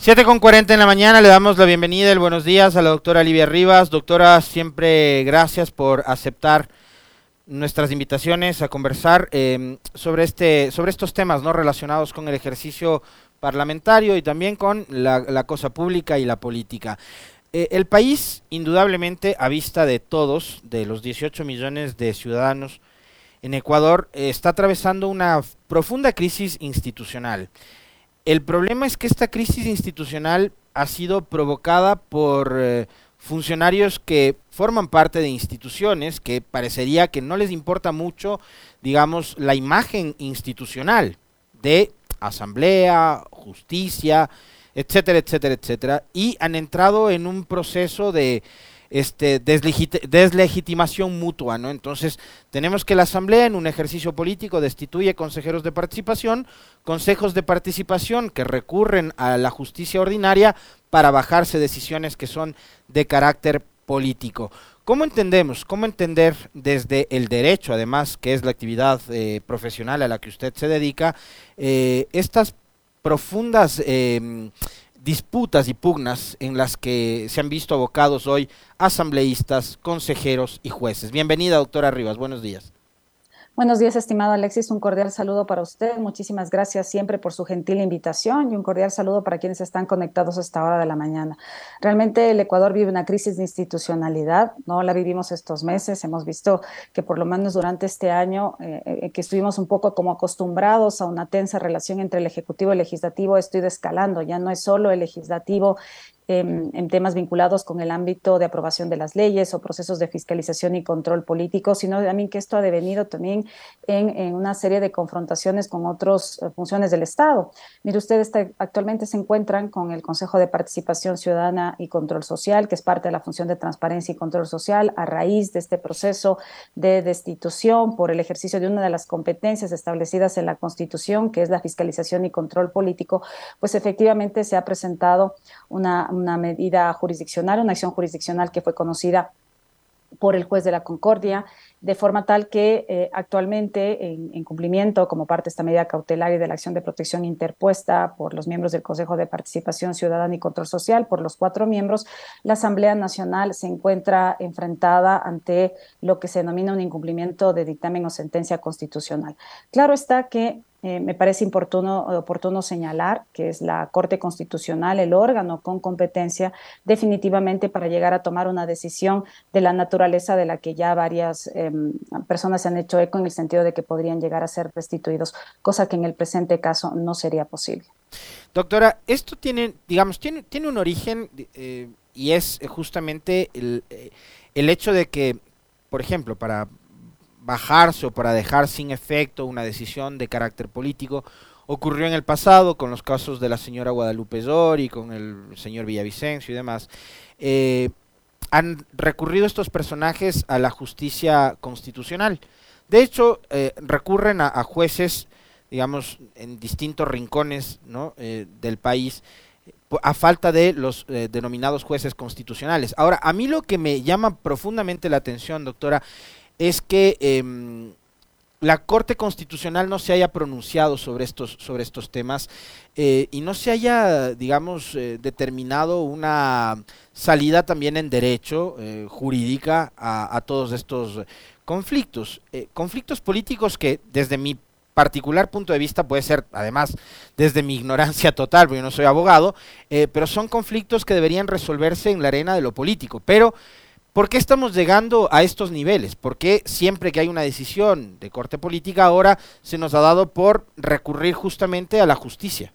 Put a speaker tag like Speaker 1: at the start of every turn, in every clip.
Speaker 1: 7 con 40 en la mañana, le damos la bienvenida, el buenos días a la doctora Livia Rivas. Doctora, siempre gracias por aceptar nuestras invitaciones a conversar eh, sobre, este, sobre estos temas no relacionados con el ejercicio parlamentario y también con la, cosa pública y la política. Eh, el país, indudablemente, a vista de todos, de los 18 millones de ciudadanos en Ecuador, eh, está atravesando una profunda crisis institucional. El problema es que esta crisis institucional ha sido provocada por eh, funcionarios que forman parte de instituciones que parecería que no les importa mucho, digamos, la imagen institucional de asamblea, justicia, etcétera, etcétera, etcétera, y han entrado en un proceso de este, deslegitimación mutua, ¿no? Entonces, tenemos que la Asamblea, en un ejercicio político, destituye consejeros de participación, consejos de participación que recurren a la justicia ordinaria para bajarse decisiones que son de carácter político. ¿Cómo entendemos? ¿Cómo entender desde el derecho, además, que es la actividad eh, profesional a la que usted se dedica, eh, estas profundas eh, disputas y pugnas en las que se han visto abocados hoy asambleístas, consejeros y jueces? Bienvenida, doctora Rivas. Buenos días.
Speaker 2: Buenos días, estimado Alexis. Un cordial saludo para usted. Muchísimas gracias siempre por su gentil invitación y un cordial saludo para quienes están conectados a esta hora de la mañana. Realmente el Ecuador vive una crisis de institucionalidad, no la vivimos estos meses. Hemos visto que por lo menos durante este año eh, eh, que estuvimos un poco como acostumbrados a una tensa relación entre el Ejecutivo y el Legislativo, esto ido escalando. Ya no es solo el Legislativo en, temas vinculados con el ámbito de aprobación de las leyes o procesos de fiscalización y control político, sino también que esto ha devenido también en, una serie de confrontaciones con otras eh, funciones del Estado. Mire, ustedes actualmente se encuentran con el Consejo de Participación Ciudadana y Control Social, que es parte de la función de transparencia y control social, a raíz de este proceso de destitución por el ejercicio de una de las competencias establecidas en la Constitución, que es la fiscalización y control político, pues efectivamente se ha presentado una una medida jurisdiccional, una acción jurisdiccional que fue conocida por el juez de la Concordia, de forma tal que eh, actualmente, en, cumplimiento como parte de esta medida cautelar y de la acción de protección interpuesta por los miembros del Consejo de Participación Ciudadana y Control Social, por los cuatro miembros, la Asamblea Nacional se encuentra enfrentada ante lo que se denomina un incumplimiento de dictamen o sentencia constitucional. Claro está que eh, me parece oportuno, oportuno señalar que es la Corte Constitucional el órgano con competencia definitivamente para llegar a tomar una decisión de la naturaleza de la que ya varias em, personas se han hecho eco en el sentido de que podrían llegar a ser restituidos, cosa que en el presente caso no sería posible.
Speaker 1: Doctora, esto tiene, digamos, tiene, tiene un origen eh, y es justamente el, eh, el hecho de que, por ejemplo, para bajarse o para dejar sin efecto una decisión de carácter político. Ocurrió en el pasado con los casos de la señora Guadalupe Zori, con el señor Villavicencio y demás. Eh, han recurrido estos personajes a la justicia constitucional. De hecho, eh, recurren a, jueces, digamos, en distintos rincones eh, del país, a falta de los denominados jueces constitucionales. Ahora, a mí lo que me llama profundamente la atención, doctora, es que em, la Corte Constitucional no se haya pronunciado sobre estos, sobre estos temas eh, y no se haya, digamos, eh, determinado una salida también en derecho eh, jurídica a, todos estos conflictos. conflictos políticos que desde mi particular punto de vista puede ser, además, desde mi ignorancia total, porque yo no soy abogado, pero son conflictos que deberían resolverse en la arena de lo político. Pero ¿Por qué estamos llegando a estos niveles? ¿Por qué siempre que hay una decisión de corte política ahora se nos ha dado por recurrir justamente a la justicia?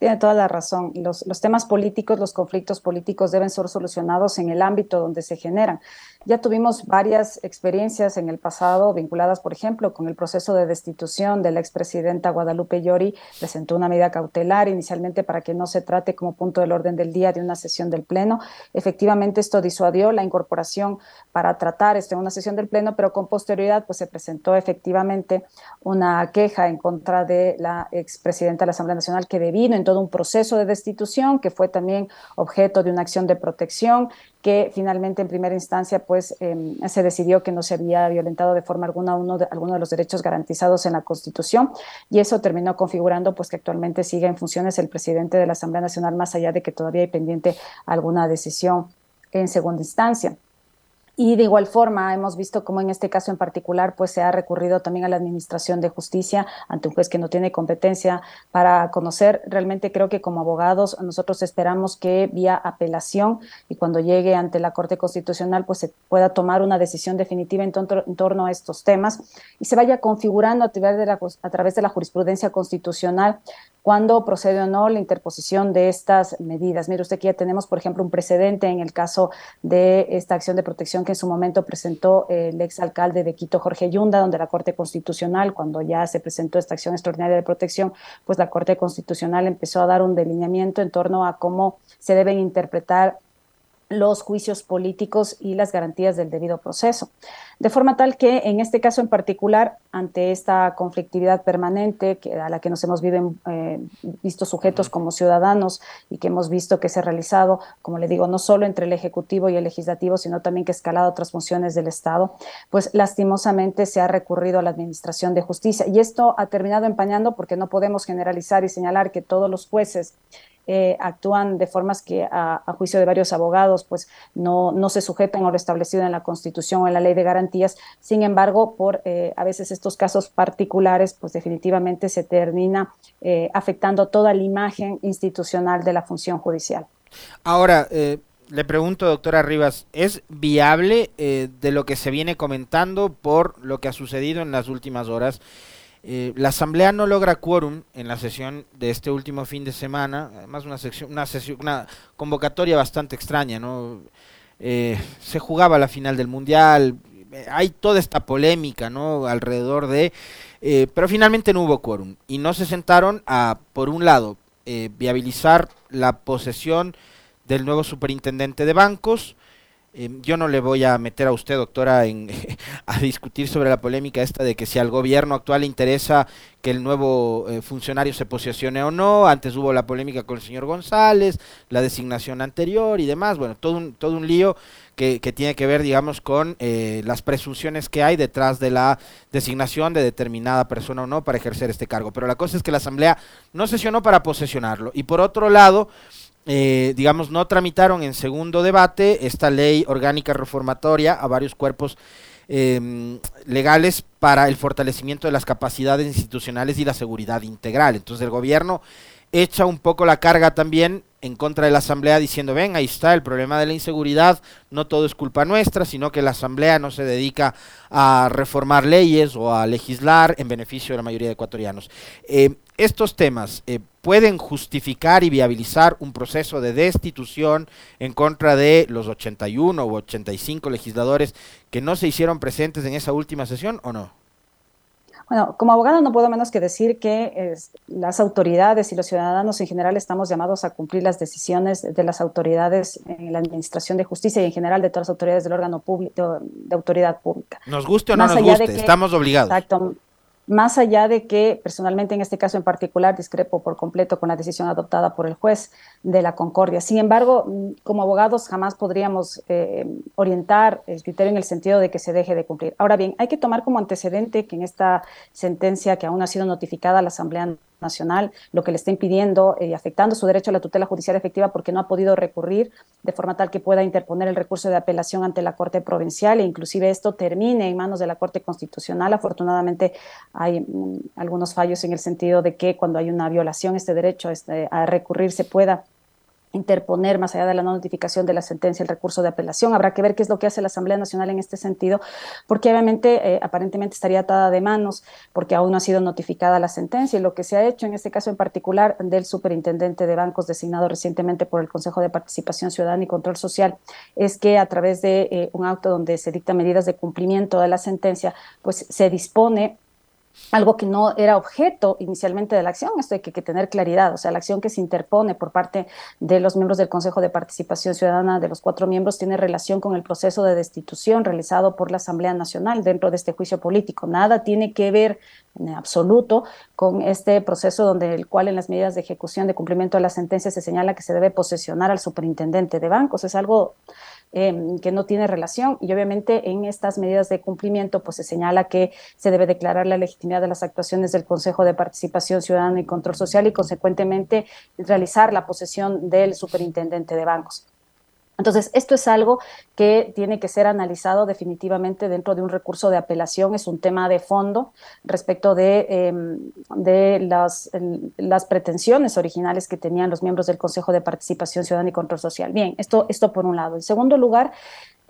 Speaker 2: Tiene toda la razón. Los, los, temas políticos, los conflictos políticos deben ser solucionados en el ámbito donde se generan. Ya tuvimos varias experiencias en el pasado vinculadas, por ejemplo, con el proceso de destitución de la expresidenta Guadalupe Llori. Presentó una medida cautelar inicialmente para que no se trate como punto del orden del día de una sesión del Pleno. Efectivamente, esto disuadió la incorporación para tratar esto en una sesión del Pleno, pero con posterioridad pues, se presentó efectivamente una queja en contra de la expresidenta de la Asamblea Nacional que devino en todo un proceso de destitución que fue también objeto de una acción de protección que finalmente en primera instancia pues em, se decidió que no se había violentado de forma alguna uno de, alguno de los derechos garantizados en la Constitución y eso terminó configurando pues que actualmente sigue en funciones el presidente de la Asamblea Nacional más allá de que todavía hay pendiente alguna decisión en segunda instancia. Y de igual forma, hemos visto cómo en este caso en particular, pues se ha recurrido también a la Administración de Justicia ante un juez que no tiene competencia para conocer. Realmente creo que como abogados nosotros esperamos que vía apelación y cuando llegue ante la Corte Constitucional, pues se pueda tomar una decisión definitiva en, torno a estos temas y se vaya configurando a través de la, a través de la jurisprudencia constitucional cuando procede o no la interposición de estas medidas. Mire usted que ya tenemos, por ejemplo, un precedente en el caso de esta acción de protección que en su momento presentó el ex alcalde de Quito, Jorge Yunda, donde la Corte Constitucional, cuando ya se presentó esta acción extraordinaria de protección, pues la Corte Constitucional empezó a dar un delineamiento en torno a cómo se deben interpretar los juicios políticos y las garantías del debido proceso. De forma tal que en este caso en particular, ante esta conflictividad permanente que, a la que nos hemos eh, visto sujetos como ciudadanos y que hemos visto que se ha realizado, como le digo, no solo entre el Ejecutivo y el Legislativo, sino también que ha escalado otras funciones del Estado, pues lastimosamente se ha recurrido a la Administración de Justicia. Y esto ha terminado empañando porque no podemos generalizar y señalar que todos los jueces eh, actúan de formas que a, juicio de varios abogados pues no, no se sujetan a lo establecido en la Constitución o en la Ley de Garantías. Sin embargo, por eh, a veces estos casos particulares, pues definitivamente se termina eh, afectando toda la imagen institucional de la función judicial.
Speaker 1: Ahora, le pregunto, doctora Rivas, ¿es viable de lo que se viene comentando por lo que ha sucedido en las últimas horas? Eh, la Asamblea no logra quórum en la sesión de este último fin de semana, además una, sección, una, sesión, una convocatoria bastante extraña, ¿no? Eh, se jugaba la final del Mundial, eh, hay toda esta polémica, ¿no? Alrededor de... pero finalmente no hubo quórum y no se sentaron a, por un lado, viabilizar la posesión del nuevo superintendente de bancos, Em, yo no le voy a meter a usted, doctora, en, a discutir sobre la polémica esta de que si al gobierno actual le interesa que el nuevo eh, funcionario se posicione o no. Antes hubo la polémica con el señor González, la designación anterior y demás. Bueno, todo un, todo un lío que, que tiene que ver, digamos, con eh, las presunciones que hay detrás de la designación de determinada persona o no para ejercer este cargo. Pero la cosa es que la Asamblea no sesionó para posesionarlo. Y por otro lado, eh, digamos, no tramitaron en segundo debate esta ley orgánica reformatoria a varios cuerpos em, legales para el fortalecimiento de las capacidades institucionales y la seguridad integral. Entonces el gobierno echa un poco la carga también en contra de la Asamblea diciendo, ven, ahí está el problema de la inseguridad, no todo es culpa nuestra, sino que la Asamblea no se dedica a reformar leyes o a legislar en beneficio de la mayoría de ecuatorianos. Eh, estos temas eh, pueden justificar y viabilizar un proceso de destitución en contra de los 81 u 85 legisladores que no se hicieron presentes en esa última sesión o no?
Speaker 2: Bueno, como abogado no puedo menos que decir que las autoridades y los ciudadanos en general estamos llamados a cumplir las decisiones de las autoridades en la administración de justicia y en general de todas las autoridades del órgano público de autoridad pública.
Speaker 1: Nos guste o no nos guste, estamos obligados.
Speaker 2: Exacto más allá de que personalmente en este caso en particular discrepo por completo con la decisión adoptada por el juez de la Concordia. Sin embargo, mm, como abogados jamás podríamos eh, orientar el criterio en el sentido de que se deje de cumplir. Ahora bien, hay que tomar como antecedente que en esta sentencia que aún ha sido notificada a la Asamblea Nacional, lo que le está impidiendo y afectando su derecho a la tutela judicial efectiva porque no ha podido recurrir de forma tal que pueda interponer el recurso de apelación ante la Corte Provincial e inclusive esto termine en manos de la Corte Constitucional. Afortunadamente hay mm, algunos fallos en el sentido de que cuando hay una violación este derecho este, a recurrir se pueda interponer más allá de la no notificación de la sentencia el recurso de apelación. Habrá que ver qué es lo que hace la Asamblea Nacional en este sentido, porque obviamente eh, aparentemente estaría atada de manos porque aún no ha sido notificada la sentencia y lo que se ha hecho en este caso en particular del superintendente de bancos designado recientemente por el Consejo de Participación Ciudadana y Control Social es que a través de eh, un auto donde se dictan medidas de cumplimiento de la sentencia, pues se dispone algo que no era objeto inicialmente de la acción. Esto hay que, tener claridad. O sea, la acción que se interpone por parte de los miembros del Consejo de Participación Ciudadana, de los cuatro miembros, tiene relación con el proceso de destitución realizado por la Asamblea Nacional dentro de este juicio político. Nada tiene que ver en absoluto con este proceso donde el cual en las medidas de ejecución de cumplimiento de la sentencia se señala que se debe posesionar al superintendente de bancos. Es algo Em, que no tiene relación y obviamente en estas medidas de cumplimiento pues se señala que se debe declarar la legitimidad de las actuaciones del Consejo de Participación Ciudadana y Control Social y consecuentemente realizar la posesión del superintendente de bancos. Entonces, esto es algo que tiene que ser analizado definitivamente dentro de un recurso de apelación, es un tema de fondo respecto de, em, de las, las, pretensiones originales que tenían los miembros del Consejo de Participación Ciudadana y Control Social. Bien, esto, esto por un lado. En segundo lugar,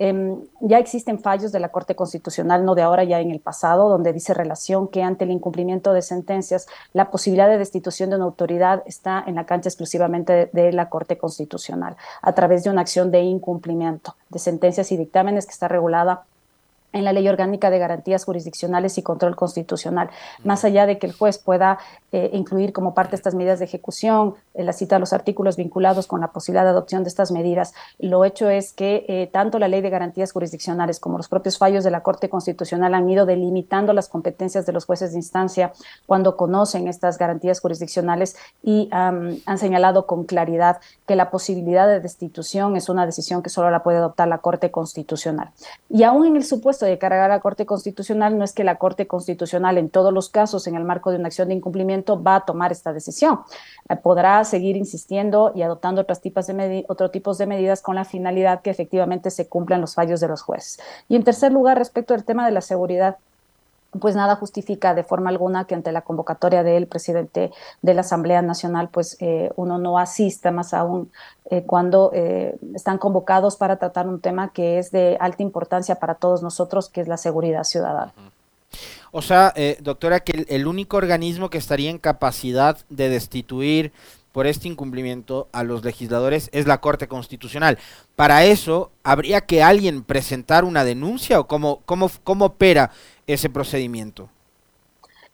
Speaker 2: Em, ya existen fallos de la Corte Constitucional, no de ahora, ya en el pasado, donde dice relación que ante el incumplimiento de sentencias, la posibilidad de destitución de una autoridad está en la cancha exclusivamente de, de la Corte Constitucional, a través de una acción de incumplimiento de sentencias y dictámenes que está regulada en la Ley Orgánica de Garantías Jurisdiccionales y Control Constitucional. Más allá de que el juez pueda eh, incluir como parte de estas medidas de ejecución en la cita de los artículos vinculados con la posibilidad de adopción de estas medidas, lo hecho es que eh, tanto la Ley de Garantías Jurisdiccionales como los propios fallos de la Corte Constitucional han ido delimitando las competencias de los jueces de instancia cuando conocen estas garantías jurisdiccionales y han señalado con claridad que la posibilidad de destitución es una decisión que solo la puede adoptar la Corte Constitucional. Y aún en el supuesto de cargar a la Corte Constitucional no es que la Corte Constitucional en todos los casos, en el marco de una acción de incumplimiento, va a tomar esta decisión. Eh, podrá seguir insistiendo y adoptando otros tipos, de otro tipos de medidas con la finalidad que efectivamente se cumplan los fallos de los jueces. Y en tercer lugar, respecto al tema de la seguridad, pues nada justifica de forma alguna que ante la convocatoria del presidente de la Asamblea Nacional, pues eh, uno no asista más aún eh, cuando eh, están convocados para tratar un tema que es de alta importancia para todos nosotros, que es la seguridad ciudadana.
Speaker 1: O sea, doctora, que el, único organismo que estaría en capacidad de destituir por este incumplimiento a los legisladores es la Corte Constitucional. Para eso, ¿habría que alguien presentar una denuncia o cómo, cómo, cómo opera ese procedimiento?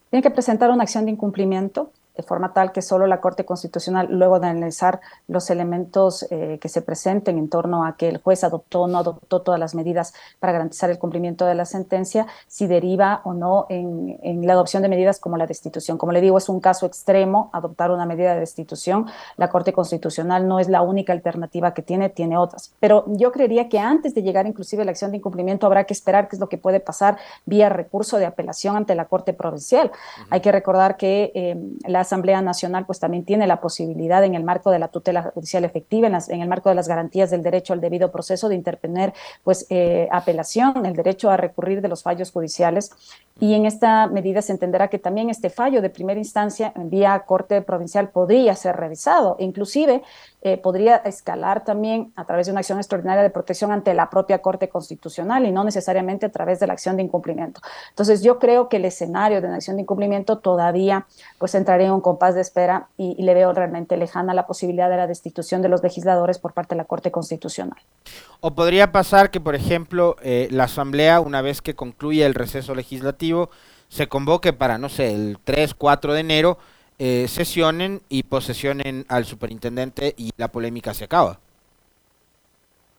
Speaker 2: Tiene que presentar una acción de incumplimiento de forma tal que solo la Corte Constitucional, luego de analizar los elementos eh, que se presenten en torno a que el juez adoptó o no adoptó todas las medidas para garantizar el cumplimiento de la sentencia, si deriva o no en, en, la adopción de medidas como la destitución. Como le digo, es un caso extremo adoptar una medida de destitución. La Corte Constitucional no es la única alternativa que tiene, tiene otras. Pero yo creería que antes de llegar inclusive a la acción de incumplimiento habrá que esperar qué es lo que puede pasar vía recurso de apelación ante la Corte Provincial. Hay que recordar que eh, la Asamblea Nacional pues también tiene la posibilidad en el marco de la tutela judicial efectiva, en, el marco de las garantías del derecho al debido proceso de interponer pues eh, apelación, el derecho a recurrir de los fallos judiciales. Y en esta medida se entenderá que también este fallo de primera instancia en vía Corte Provincial podría ser revisado, inclusive eh, podría escalar también a través de una acción extraordinaria de protección ante la propia Corte Constitucional y no necesariamente a través de la acción de incumplimiento. Entonces yo creo que el escenario de una acción de incumplimiento todavía pues entraría en un compás de espera y, le veo realmente lejana la posibilidad de la destitución de los legisladores por parte de la Corte Constitucional.
Speaker 1: O podría pasar que, por ejemplo, eh, la Asamblea, una vez que concluya el receso legislativo, se convoque para, no sé, el 3, 4 de enero, eh, sesionen y posesionen al superintendente y la polémica se acaba.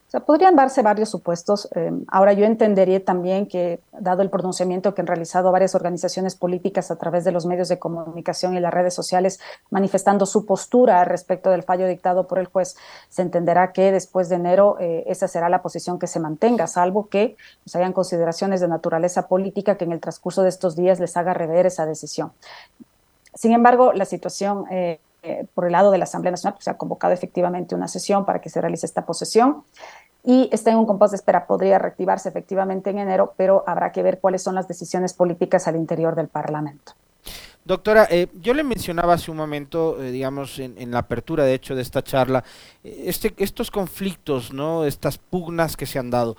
Speaker 2: O sea, podrían darse varios supuestos. Eh, ahora yo entendería también que, dado el pronunciamiento que han realizado varias organizaciones políticas a través de los medios de comunicación y las redes sociales, manifestando su postura respecto del fallo dictado por el juez, se entenderá que después de enero eh, esa será la posición que se mantenga, salvo que pues, hayan consideraciones de naturaleza política que en el transcurso de estos días les haga rever esa decisión. Sin embargo, la situación eh, eh, por el lado de la Asamblea Nacional pues, se ha convocado efectivamente una sesión para que se realice esta posesión y está en un compás de espera. Podría reactivarse efectivamente en enero, pero habrá que ver cuáles son las decisiones políticas al interior del Parlamento.
Speaker 1: Doctora, eh, yo le mencionaba hace un momento, digamos, en, la apertura, de hecho, de esta charla, este, estos conflictos, ¿no? Estas pugnas que se han dado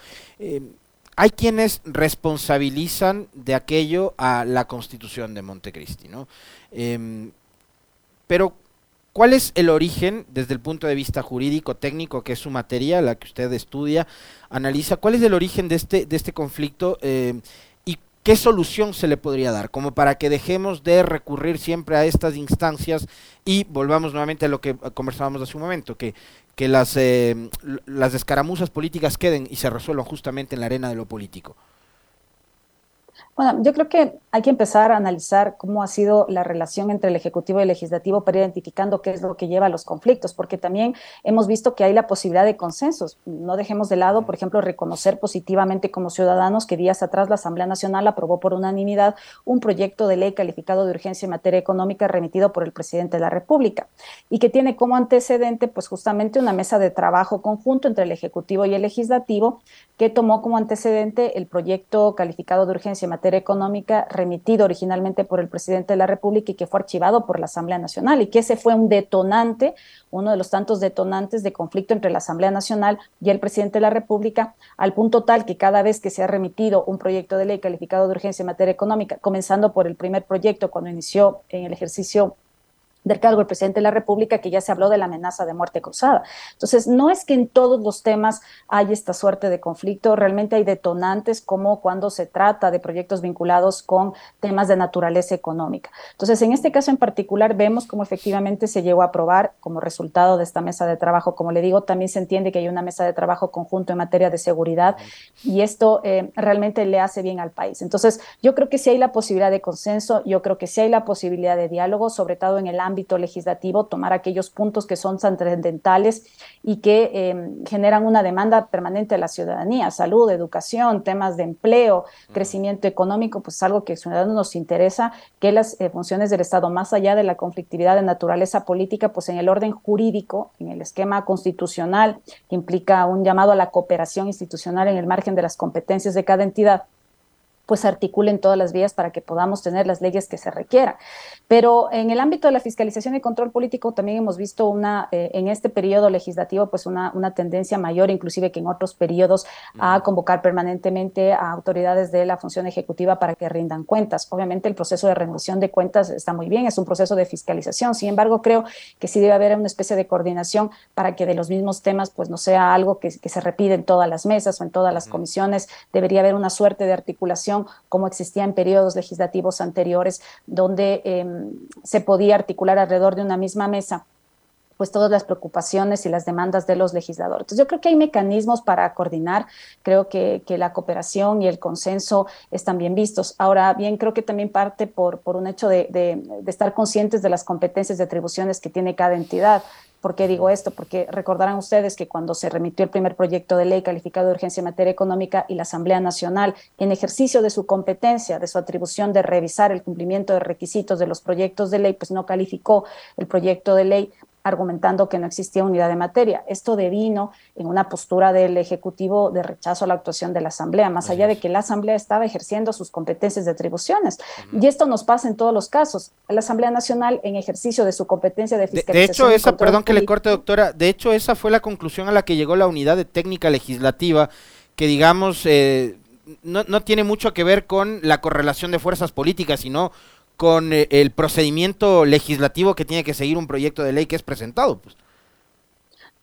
Speaker 1: hay quienes responsabilizan de aquello a la constitución de Montecristi, ¿no? Em, pero, ¿cuál es el origen desde el punto de vista jurídico, técnico, que es su materia, la que usted estudia, analiza? ¿Cuál es el origen de este, de este conflicto? Em, ¿qué solución se le podría dar? Como para que dejemos de recurrir siempre a estas instancias y volvamos nuevamente a lo que conversábamos hace un momento, que, que las, eh, las escaramuzas políticas queden y se resuelvan justamente en la arena de lo político.
Speaker 2: Bueno, yo creo que hay que empezar a analizar cómo ha sido la relación entre el Ejecutivo y el Legislativo para ir identificando qué es lo que lleva a los conflictos, porque también hemos visto que hay la posibilidad de consensos. No dejemos de lado, por ejemplo, reconocer positivamente como ciudadanos que días atrás la Asamblea Nacional aprobó por unanimidad un proyecto de ley calificado de urgencia en materia económica remitido por el presidente de la República y que tiene como antecedente, pues justamente una mesa de trabajo conjunto entre el Ejecutivo y el Legislativo que tomó como antecedente el proyecto calificado de urgencia en materia económica remitido originalmente por el presidente de la República y que fue archivado por la Asamblea Nacional y que ese fue un detonante, uno de los tantos detonantes de conflicto entre la Asamblea Nacional y el presidente de la República, al punto tal que cada vez que se ha remitido un proyecto de ley calificado de urgencia en materia económica, comenzando por el primer proyecto cuando inició en el ejercicio del cargo del presidente de la República, que ya se habló de la amenaza de muerte cruzada. Entonces, no es que en todos los temas hay esta suerte de conflicto, realmente hay detonantes como cuando se trata de proyectos vinculados con temas de naturaleza económica. Entonces, en este caso en particular, vemos cómo efectivamente se llegó a aprobar como resultado de esta mesa de trabajo. Como le digo, también se entiende que hay una mesa de trabajo conjunto en materia de seguridad y esto eh, realmente le hace bien al país. Entonces, yo creo que sí hay la posibilidad de consenso, yo creo que sí hay la posibilidad de diálogo, sobre todo en el ámbito ámbito legislativo, tomar aquellos puntos que son trascendentales y que em, generan una demanda permanente de la ciudadanía, salud, educación, temas de empleo, crecimiento económico, pues es algo que ciudadanos nos interesa, que las eh, funciones del Estado, más allá de la conflictividad de naturaleza política, pues en el orden jurídico, en el esquema constitucional, que implica un llamado a la cooperación institucional en el margen de las competencias de cada entidad, pues articulen todas las vías para que podamos tener las leyes que se requieran. Pero en el ámbito de la fiscalización y control político también hemos visto una, eh, en este periodo legislativo, pues una, una, tendencia mayor, inclusive que en otros periodos, a convocar permanentemente a autoridades de la función ejecutiva para que rindan cuentas. Obviamente el proceso de rendición de cuentas está muy bien, es un proceso de fiscalización. Sin embargo, creo que sí debe haber una especie de coordinación para que de los mismos temas, pues no sea algo que, que se repite en todas las mesas o en todas las comisiones. Debería haber una suerte de articulación como existía en periodos legislativos anteriores, donde em, se podía articular alrededor de una misma mesa pues todas las preocupaciones y las demandas de los legisladores. Entonces yo creo que hay mecanismos para coordinar, creo que, la cooperación y el consenso están bien vistos. Ahora bien, creo que también parte por, por un hecho de, de estar conscientes de las competencias y atribuciones que tiene cada entidad. ¿Por qué digo esto? Porque recordarán ustedes que cuando se remitió el primer proyecto de ley calificado de urgencia en materia económica y la Asamblea Nacional, en ejercicio de su competencia, de su atribución de revisar el cumplimiento de requisitos de los proyectos de ley, pues no calificó el proyecto de ley argumentando que no existía unidad de materia. Esto devino en una postura del Ejecutivo de rechazo a la actuación de la Asamblea, más allá de que la Asamblea estaba ejerciendo sus competencias de atribuciones. Y esto nos pasa en todos los casos. La Asamblea Nacional, en ejercicio de su competencia de fiscalización.
Speaker 1: De, hecho, esa, perdón que le corte, doctora, de hecho, esa fue la conclusión a la que llegó la unidad de técnica legislativa, que digamos. Eh, no, no tiene mucho que ver con la correlación de fuerzas políticas, sino con eh, el procedimiento legislativo que tiene que seguir un proyecto de ley que es presentado. Pues.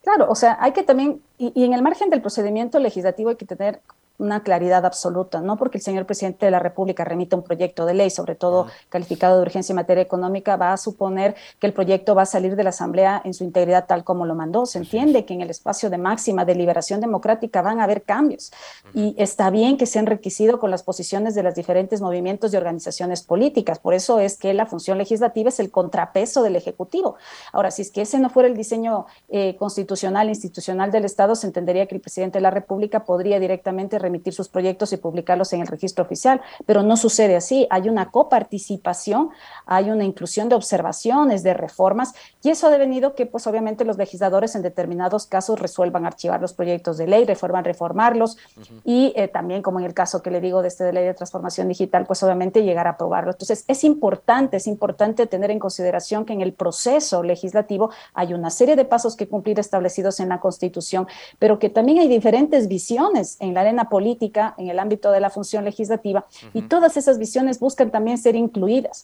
Speaker 2: Claro, o sea, hay que también, y, en el margen del procedimiento legislativo hay que tener una claridad absoluta, no porque el señor presidente de la República remita un proyecto de ley, sobre todo calificado de urgencia en materia económica, va a suponer que el proyecto va a salir de la Asamblea en su integridad tal como lo mandó. Se entiende que en el espacio de máxima deliberación democrática van a haber cambios y está bien que sean enriquecido con las posiciones de los diferentes movimientos y organizaciones políticas. Por eso es que la función legislativa es el contrapeso del Ejecutivo. Ahora, si es que ese no fuera el diseño eh, constitucional, institucional del Estado, se entendería que el presidente de la República podría directamente remitir sus proyectos y publicarlos en el registro oficial, pero no sucede así. Hay una coparticipación, hay una inclusión de observaciones, de reformas, y eso ha devenido que, pues obviamente, los legisladores en determinados casos resuelvan archivar los proyectos de ley, reforman reformarlos, y eh, también, como en el caso que le digo de este de ley de transformación digital, pues obviamente llegar a aprobarlo. Entonces, es importante, es importante tener en consideración que en el proceso legislativo hay una serie de pasos que cumplir establecidos en la Constitución, pero que también hay diferentes visiones en la arena política, en el ámbito de la función legislativa, y todas esas visiones buscan también ser incluidas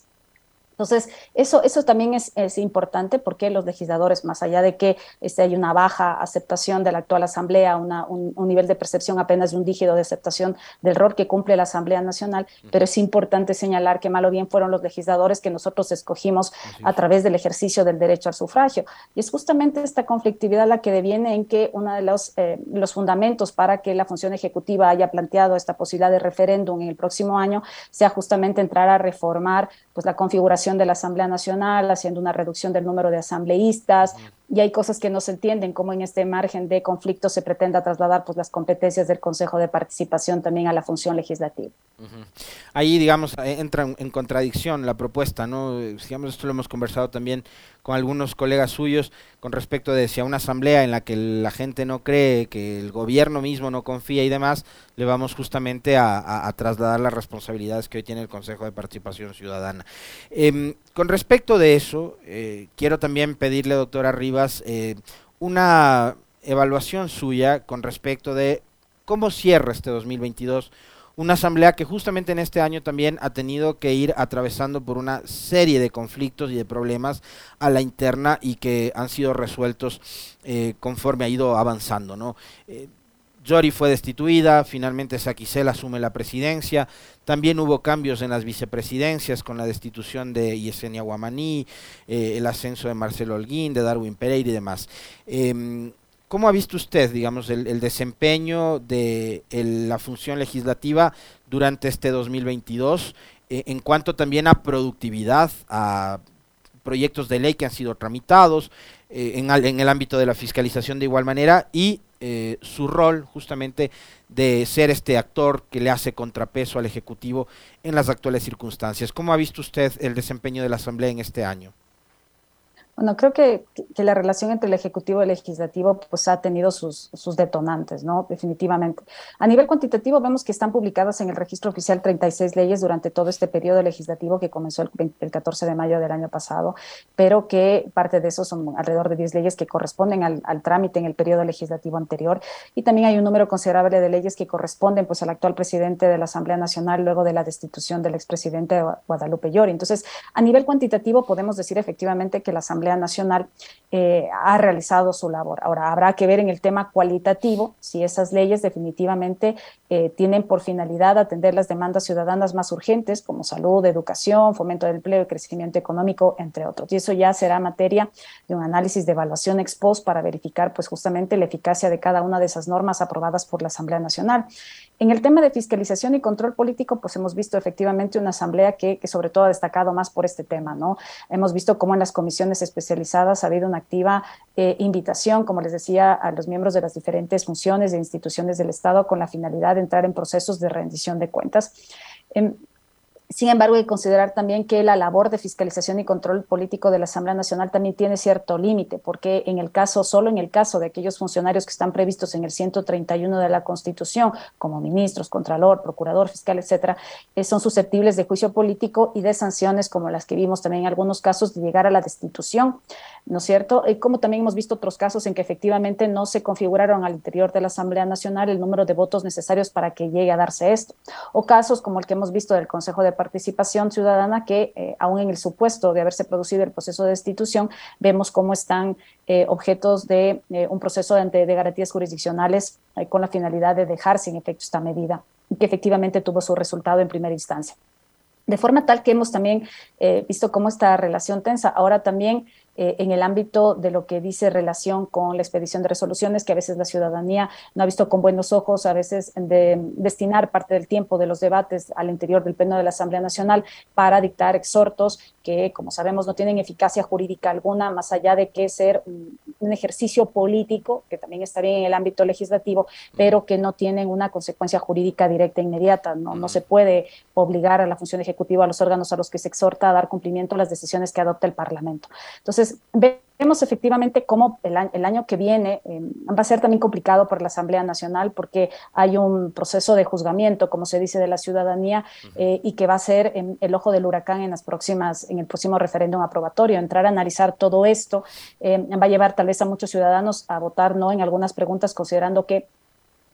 Speaker 2: Entonces, eso, eso también es, importante porque los legisladores, más allá de que este, hay una baja aceptación de la actual Asamblea, un, nivel de percepción apenas de un dígito de aceptación del rol que cumple la Asamblea Nacional, pero es importante señalar que mal o bien fueron los legisladores que nosotros escogimos a través del ejercicio del derecho al sufragio. Y es justamente esta conflictividad la que deviene en que uno de los, eh, los fundamentos para que la función ejecutiva haya planteado esta posibilidad de referéndum en el próximo año sea justamente entrar a reformar pues, la configuración de la Asamblea Nacional, haciendo una reducción del número de asambleístas, y hay cosas que no se entienden, como en este margen de conflicto se pretenda trasladar pues, las competencias del Consejo de Participación también a la función legislativa.
Speaker 1: Ahí, digamos, entra en contradicción la propuesta, ¿no? Digamos, esto lo hemos conversado también con algunos colegas suyos con respecto de si a una asamblea en la que la gente no cree, que el gobierno mismo no confía y demás, le vamos justamente a, trasladar las responsabilidades que hoy tiene el Consejo de Participación Ciudadana. Em, con respecto de eso, eh, quiero también pedirle, doctora Rivas, eh, una evaluación suya con respecto de cómo cierra este 2022 una asamblea que justamente en este año también ha tenido que ir atravesando por una serie de conflictos y de problemas a la interna y que han sido resueltos eh, conforme ha ido avanzando. ¿no? Yori fue destituida, finalmente Saquicel asume la presidencia, también hubo cambios en las vicepresidencias con la destitución de Yesenia Guamaní, eh, el ascenso de Marcelo Holguín, de Darwin Pereira y demás. Em, ¿Cómo ha visto usted, digamos, el, desempeño de la función legislativa durante este 2022 eh, en cuanto también a productividad, a proyectos de ley que han sido tramitados, eh, en, el ámbito de la fiscalización de igual manera y eh, su rol justamente de ser este actor que le hace contrapeso al Ejecutivo en las actuales circunstancias. ¿Cómo ha visto usted el desempeño de la Asamblea en este año?
Speaker 2: Bueno, creo que, que, la relación entre el Ejecutivo y el Legislativo pues, ha tenido sus, sus, detonantes, ¿no? Definitivamente. A nivel cuantitativo, vemos que están publicadas en el registro oficial 36 leyes durante todo este periodo legislativo que comenzó el, el 14 de mayo del año pasado, pero que parte de eso son alrededor de 10 leyes que corresponden al, al, trámite en el periodo legislativo anterior. Y también hay un número considerable de leyes que corresponden pues, al actual presidente de la Asamblea Nacional luego de la destitución del expresidente Guadalupe Llori. Entonces, a nivel cuantitativo, podemos decir efectivamente que la Asamblea Nacional eh, ha realizado su labor. Ahora, habrá que ver en el tema cualitativo si esas leyes definitivamente eh, tienen por finalidad atender las demandas ciudadanas más urgentes, como salud, educación, fomento del empleo y crecimiento económico, entre otros. Y eso ya será materia de un análisis de evaluación ex post para verificar, pues, justamente la eficacia de cada una de esas normas aprobadas por la Asamblea Nacional. En el tema de fiscalización y control político, pues hemos visto efectivamente una asamblea que, que sobre todo ha destacado más por este tema, ¿no? Hemos visto cómo en las comisiones especializadas ha habido una activa eh, invitación, como les decía, a los miembros de las diferentes funciones de instituciones del Estado con la finalidad de entrar en procesos de rendición de cuentas. Em, sin embargo, hay que considerar también que la labor de fiscalización y control político de la Asamblea Nacional también tiene cierto límite, porque en el caso, solo en el caso de aquellos funcionarios que están previstos en el 131 de la Constitución, como ministros, contralor, procurador, fiscal, etcétera, eh, son susceptibles de juicio político y de sanciones como las que vimos también en algunos casos de llegar a la destitución. ¿No es cierto? Y como también hemos visto otros casos en que efectivamente no se configuraron al interior de la Asamblea Nacional el número de votos necesarios para que llegue a darse esto. O casos como el que hemos visto del Consejo de Participación Ciudadana, que eh, aún en el supuesto de haberse producido el proceso de destitución, vemos cómo están eh, objetos de eh, un proceso de, de, garantías jurisdiccionales con la finalidad de dejar sin efecto esta medida, que efectivamente tuvo su resultado en primera instancia. De forma tal que hemos también visto cómo esta relación tensa ahora también eh, en el ámbito de lo que dice relación con la expedición de resoluciones, que a veces la ciudadanía no ha visto con buenos ojos, a veces de destinar parte del tiempo de los debates al interior del Pleno de la Asamblea Nacional para dictar exhortos que, como sabemos, no tienen eficacia jurídica alguna, más allá de que ser un, ejercicio político, que también está bien en el ámbito legislativo, pero que no tienen una consecuencia jurídica directa e inmediata. No, no se puede obligar a la función ejecutiva, a los órganos a los que se exhorta a dar cumplimiento a las decisiones que adopta el Parlamento. Entonces, vemos efectivamente cómo el año, que viene em, va a ser también complicado para la Asamblea Nacional porque hay un proceso de juzgamiento, como se dice, de la ciudadanía eh, y que va a ser em, el ojo del huracán en las próximas, en el próximo referéndum aprobatorio. Entrar a analizar todo esto em, va a llevar tal vez a muchos ciudadanos a votar no en algunas preguntas considerando que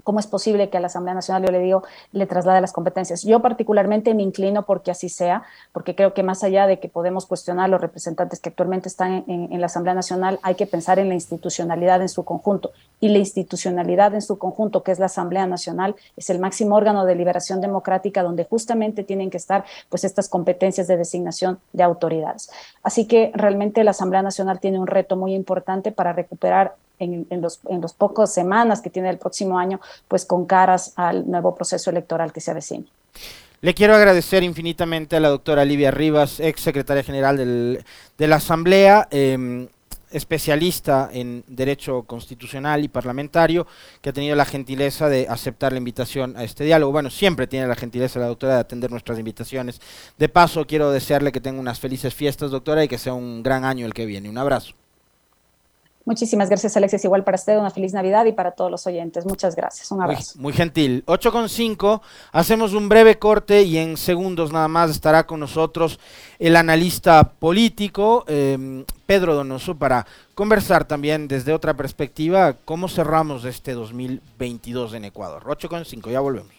Speaker 2: ¿Cómo es posible que a la Asamblea Nacional, yo le digo, le traslade las competencias? Yo particularmente me inclino porque así sea, porque creo que más allá de que podemos cuestionar los representantes que actualmente están en, en la Asamblea Nacional, hay que pensar en la institucionalidad en su conjunto. Y la institucionalidad en su conjunto, que es la Asamblea Nacional, es el máximo órgano de liberación democrática donde justamente tienen que estar pues estas competencias de designación de autoridades. Así que realmente la Asamblea Nacional tiene un reto muy importante para recuperar en, los, en los pocas semanas que tiene el próximo año, pues con caras al nuevo proceso electoral que se avecina.
Speaker 1: Le quiero agradecer infinitamente a la doctora Livia Rivas, ex secretaria general del, de la Asamblea, eh, especialista en Derecho Constitucional y Parlamentario, que ha tenido la gentileza de aceptar la invitación a este diálogo. Bueno, siempre tiene la gentileza la doctora de atender nuestras invitaciones. De paso, quiero desearle que tenga unas felices fiestas, doctora, y que sea un gran año el que viene. Un abrazo.
Speaker 2: Muchísimas gracias, Alexis. Igual para usted, una feliz Navidad y para todos los oyentes. Muchas gracias. Un abrazo.
Speaker 1: Muy, muy gentil. 8 con 5. Hacemos un breve corte y en segundos nada más estará con nosotros el analista político eh, Pedro Donoso para conversar también desde otra perspectiva cómo cerramos este 2022 en Ecuador. 8 con 5. Ya volvemos.